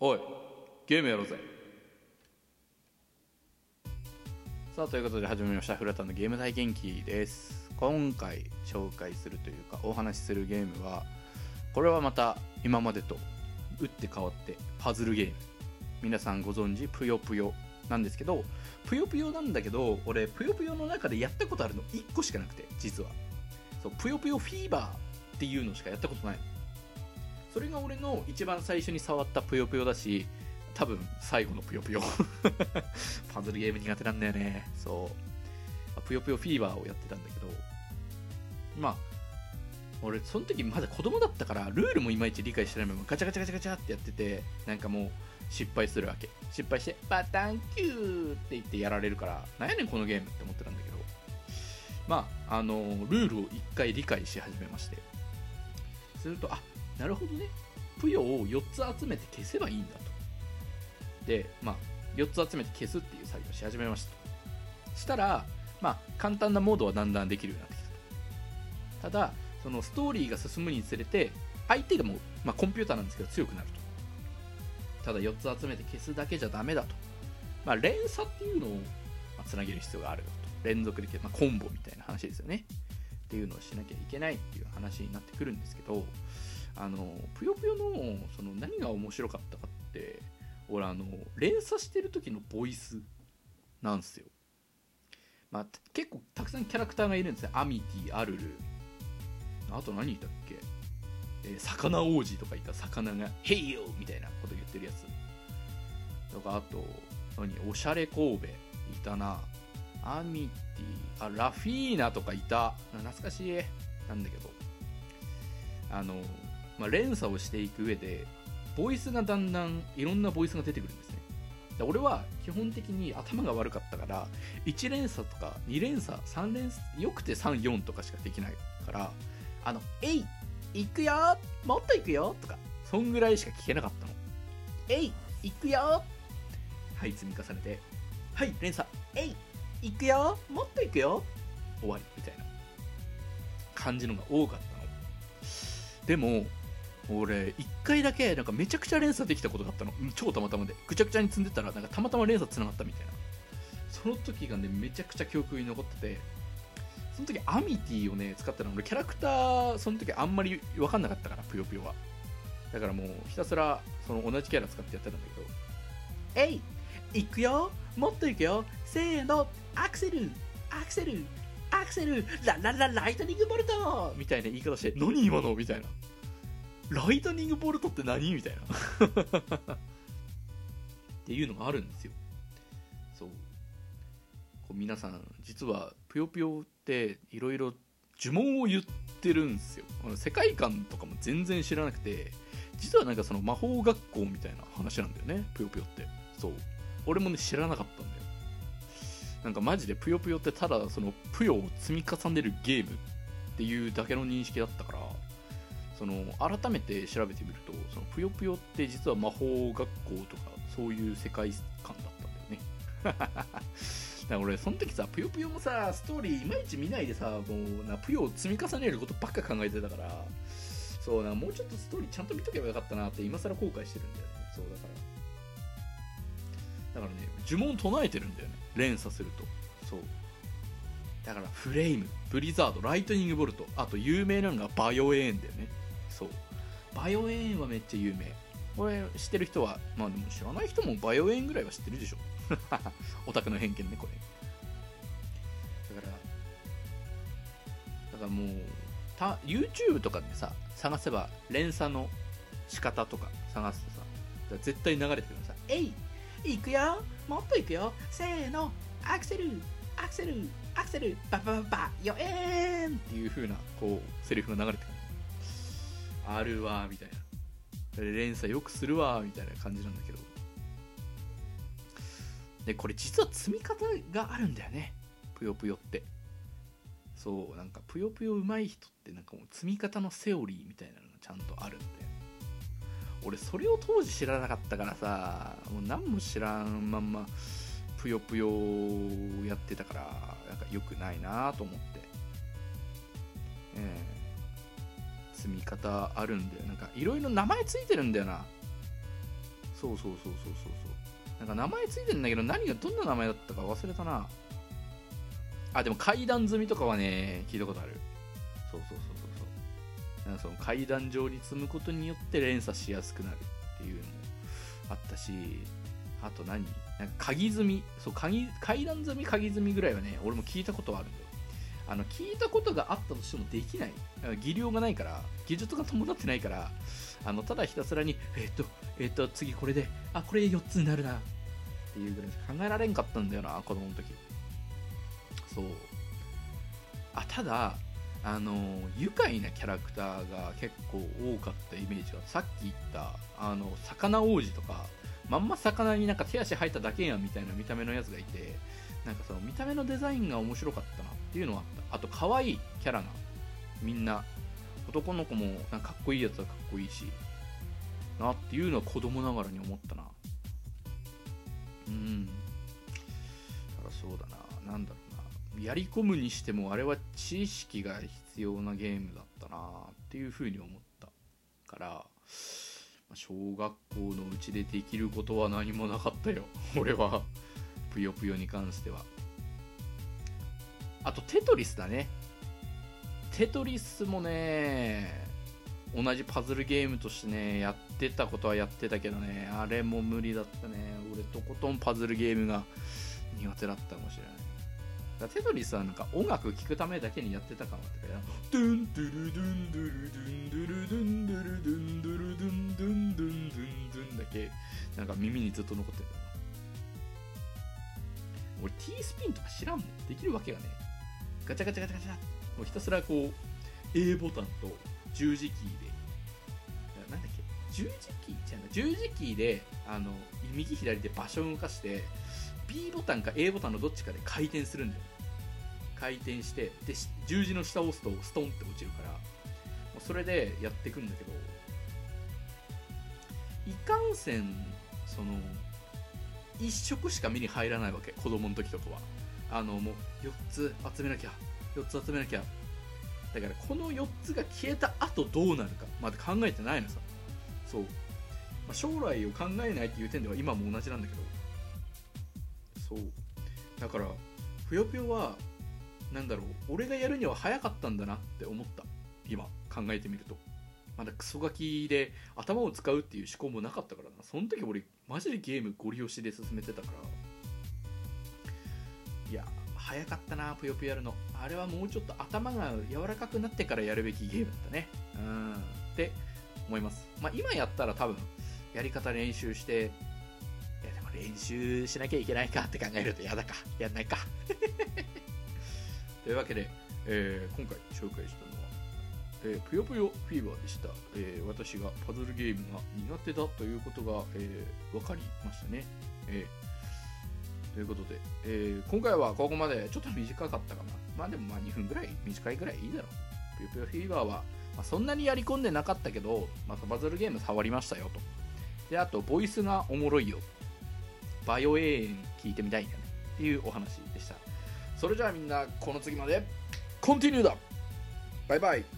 おいゲームやろうぜ。さあということで始まりましたフラタンのゲーム体験記です。今回紹介するというかお話しするゲームはこれはまた今までと打って変わってパズルゲーム。皆さんご存知ぷよぷよなんですけどぷよぷよなんだけど俺ぷよぷよの中でやったことあるの1個しかなくて実は。そうぷよぷよフィーバーっていうのしかやったことないそれが俺の一番最初に触ったぷよぷよだし多分最後のぷよぷよ。パズルゲーム苦手なんだよね。そう。ぷよぷよフィーバーをやってたんだけどまあ俺その時まだ子供だったからルールもいまいち理解してないままガチャガチャガチャガチャってやっててなんかもう失敗するわけ。失敗してバタンキューって言ってやられるからなんやねんこのゲームって思ってたんだけど。まああのルールを一回理解し始めまして。するとあなるほどね。ぷよを4つ集めて消せばいいんだと。でまあ4つ集めて消すっていう作業をし始めました。としたらまあ簡単なモードはだんだんできるようになってきたと。ただそのストーリーが進むにつれて相手がもう、まあ、コンピューターなんですけど強くなると。ただ4つ集めて消すだけじゃダメだと、まあ、連鎖っていうのを、つなげる必要があるよと。連続で、まあ、コンボみたいな話ですよね。っていうのをしなきゃいけないっていう話になってくるんですけどあのぷよぷよのその何が面白かったかって俺あの連鎖してる時のボイスなんですよ。まあ結構たくさんキャラクターがいるんですよ。アミティアルル。あと何いたっけ、えー、魚王子とかいた。魚が「ヘイヨー!」みたいなこと言ってるやつ。とかあと何？おしゃれ神戸いたな。アミティあラフィーナとかいた。懐かしい。なんだけど。あのまあ、連鎖をしていく上でボイスがだんだんいろんなボイスが出てくるんですね。で俺は基本的に頭が悪かったから1連鎖とか2連鎖3連鎖よくて34とかしかできないからあの「えい行くよもっと行くよ」とかそんぐらいしか聞けなかったの「えい行くよ」はい積み重ねて「はい連鎖えい行くよもっと行くよ」終わりみたいな感じのが多かったの。でも俺1回だけなんかめちゃくちゃ連鎖できたことがあったの。超たまたまで。ぐちゃぐちゃに積んでたらなんかたまたま連鎖つながったみたいな。その時がねめちゃくちゃ記憶に残ってて。その時アミティをね使ったの。俺キャラクターその時あんまり分かんなかったからぷよぷよは。だからもうひたすらその同じキャラ使ってやってたんだけど「えい行くよ。もっと行くよ。せーの。アクセル。アクセル。アクセル。ラララライトニングボルト!」みたいな言い方して「何今の?」みたいなライトニングボルトって何？みたいな。っていうのがあるんですよ。そう。こう皆さん実はぷよぷよっていろいろ呪文を言ってるんですよ。世界観とかも全然知らなくて実はなんかその魔法学校みたいな話なんだよね。ぷよぷよって。そう。俺もね知らなかったんだよ。なんかマジでぷよぷよってただそのぷよを積み重ねるゲームっていうだけの認識だったからその改めて調べてみるとそのぷよぷよって実は魔法学校とかそういう世界観だったんだよね。だから俺その時さぷよぷよもさストーリーいまいち見ないでさもうなぷよを積み重ねることばっか考えてたからそうなもうちょっとストーリーちゃんと見とけばよかったなって今更後悔してるんだよね。そうだから。だからね呪文唱えてるんだよね。連鎖すると。そう。だからフレイムブリザードライトニングボルトあと有名なのがバイオエーンだよね。そう。バイオエーンはめっちゃ有名。これ知ってる人はまあでも知らない人もバイオエーンぐらいは知ってるでしょ。オタクの偏見ねこれ。だからだからもうた YouTube とかでさ探せば連鎖の仕方とか探すとさ絶対流れてくるのさ「えい行くよもっと行くよ。せーのアクセルアクセルアクセルババババよえーん!」っていう風なこうセリフが流れてくるあるわみたいな。連鎖よくするわみたいな感じなんだけど。でこれ実は積み方があるんだよね。ぷよぷよって。そうなんかぷよぷようまい人ってなんかもう積み方のセオリーみたいなのがちゃんとあるんだよ。俺それを当時知らなかったからさもう何も知らんまんまぷよぷよやってたからなんか良くないなと思って。積み方あるんだよ。なんかいろいろ名前ついてるんだよな。そうそうそうそうそうそう。なんか名前ついてんだけど何がどんな名前だったか忘れたな。あでも階段積みとかはね聞いたことある。そうそうそうそうそう。なんかその階段上に積むことによって連鎖しやすくなるっていうのもあったしあと何？なんか鍵積み？そう鍵階段積み鍵積みぐらいはね俺も聞いたことはあるんだよあの聞いたことがあったとしてもできない。技量がないから技術が伴ってないからあのただひたすらにえっ、とえっ、と次これであこれ4つになるなっていうぐらいしか考えられんかったんだよな子供の時。そう。あただあの愉快なキャラクターが結構多かったイメージがさっき言ったあの魚王子とかまんま魚になんか手足生えただけやんみたいな見た目のやつがいてなんかその見た目のデザインが面白かったなっていうのはあった。あと可愛いキャラがみんな。男の子もなんかかっこいいやつはかっこいいしなっていうのは子供ながらに思ったな。うん。だからそうだな。なんだろうな。やり込むにしてもあれは知識が必要なゲームだったなっていうふうに思ったから。小学校のうちでできることは何もなかったよ。俺は。ぷよぷよに関しては。あとテトリスだね。テトリスもね同じパズルゲームとしてねやってたことはやってたけどねあれも無理だったね。俺とことんパズルゲームが苦手だったかもしれない。だテトリスはなんか音楽聴くためだけにやってたかもってかドゥンドゥルドゥンドゥルドゥンドゥルドゥンドゥルドゥンドゥルドゥンドゥンドゥンドゥンドゥンだけなんか耳にずっと残ってる。俺 T スピンとか知らんもん。できるわけがねガチャガチャガチャガチャ。もうひたすらこう A ボタンと十字キーで。なんだっけ？十字キーじゃな十字キーであの右左で場所を動かして B ボタンか A ボタンのどっちかで回転するんだよ。回転してで十字の下を押すとストンって落ちるから。もうそれでやっていくんだけど。いかんせんその1色しか目に入らないわけ子供の時とかは。あのもう4つ集めなきゃ4つ集めなきゃ。だからこの4つが消えた後どうなるかまだ考えてないのさ。そう、まあ、将来を考えないっていう点では今も同じなんだけど。そう。だからぷよぷよはなんだろう俺がやるには早かったんだなって思った。今考えてみると。まだクソガキで頭を使うっていう思考もなかったからな。その時俺マジでゲームゴリ押しで進めてたから。いや早かったなぷよぷよやるの。あれはもうちょっと頭が柔らかくなってからやるべきゲームだったね。うん。って思います。まあ今やったら多分やり方練習していやでも練習しなきゃいけないかって考えるとやだか。やんないか。というわけで、えー、今回紹介した、えー、ぷよぷよフィーバーでした、えー、私がパズルゲームが苦手だということが、えー、分かりましたね、えー、ということで、えー、今回はここまでちょっと短かったかな。まあでもまあ2分ぐらい短いぐらいいいだろう。ぷよぷよフィーバーは、まあ、そんなにやり込んでなかったけど、まあ、パズルゲーム触りましたよと。であとボイスがおもろいよ。バイオ永遠聞いてみたいんだね。っていうお話でした。それじゃあみんなこの次まで。コンティニューだ。バイバイ。